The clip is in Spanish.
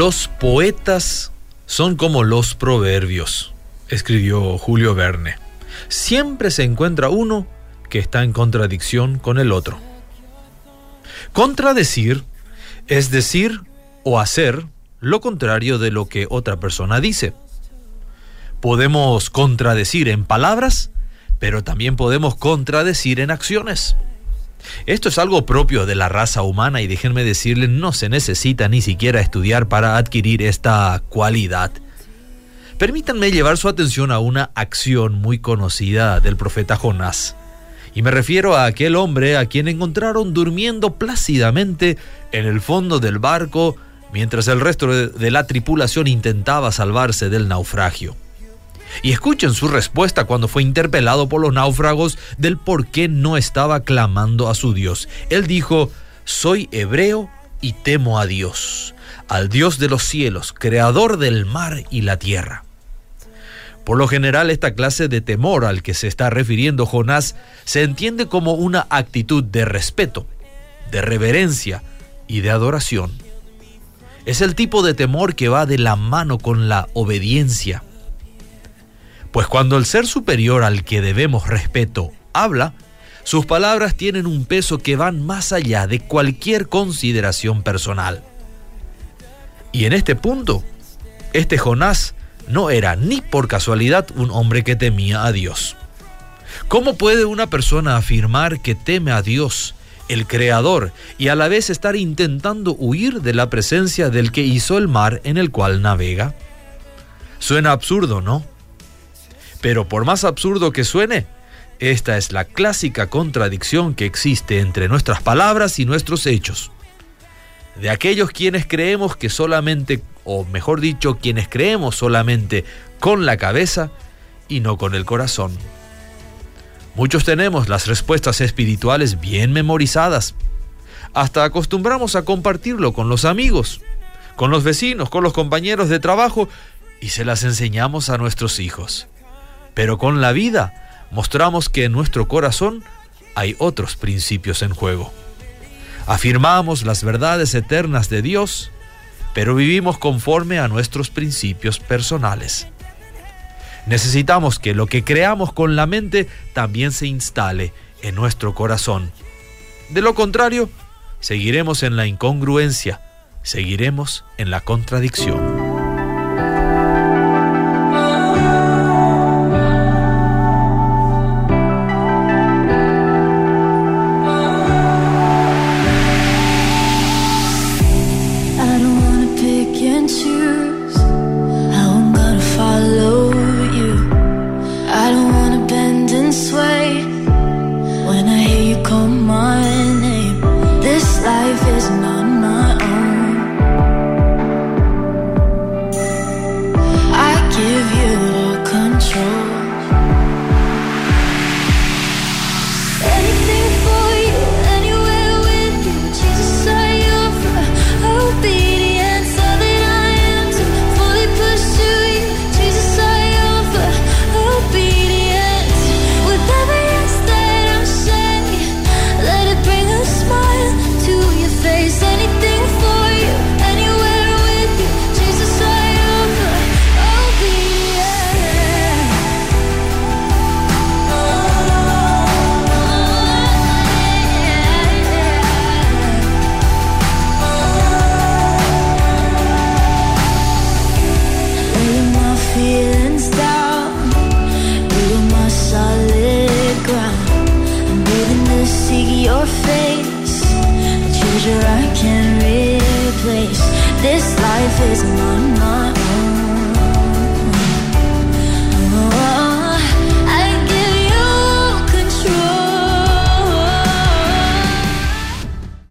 Los poetas son como los proverbios, escribió Julio Verne. Siempre se encuentra uno que está en contradicción con el otro. Contradecir es decir o hacer lo contrario de lo que otra persona dice. Podemos contradecir en palabras, pero también podemos contradecir en acciones. Esto es algo propio de la raza humana y déjenme decirle, no se necesita ni siquiera estudiar para adquirir esta cualidad. Permítanme llevar su atención a una acción muy conocida del profeta Jonás. Y me refiero a aquel hombre a quien encontraron durmiendo plácidamente en el fondo del barco mientras el resto de la tripulación intentaba salvarse del naufragio. Y escuchen su respuesta cuando fue interpelado por los náufragos del por qué no estaba clamando a su Dios. Él dijo, soy hebreo y temo a Dios, al Dios de los cielos, creador del mar y la tierra. Por lo general, esta clase de temor al que se está refiriendo Jonás se entiende como una actitud de respeto, de reverencia y de adoración. Es el tipo de temor que va de la mano con la obediencia pues cuando el ser superior al que debemos respeto habla, sus palabras tienen un peso que van más allá de cualquier consideración personal. Y en este punto, este Jonás no era ni por casualidad un hombre que temía a Dios. ¿Cómo puede una persona afirmar que teme a Dios, el Creador, y a la vez estar intentando huir de la presencia del que hizo el mar en el cual navega? Suena absurdo, ¿no? Pero por más absurdo que suene, esta es la clásica contradicción que existe entre nuestras palabras y nuestros hechos. De aquellos quienes creemos que solamente, o mejor dicho, quienes creemos solamente con la cabeza y no con el corazón. Muchos tenemos las respuestas espirituales bien memorizadas. Hasta acostumbramos a compartirlo con los amigos, con los vecinos, con los compañeros de trabajo y se las enseñamos a nuestros hijos. Pero con la vida mostramos que en nuestro corazón hay otros principios en juego. Afirmamos las verdades eternas de Dios, pero vivimos conforme a nuestros principios personales. Necesitamos que lo que creamos con la mente también se instale en nuestro corazón. De lo contrario, seguiremos en la incongruencia, seguiremos en la contradicción. life is not my own. I give you all control. prison on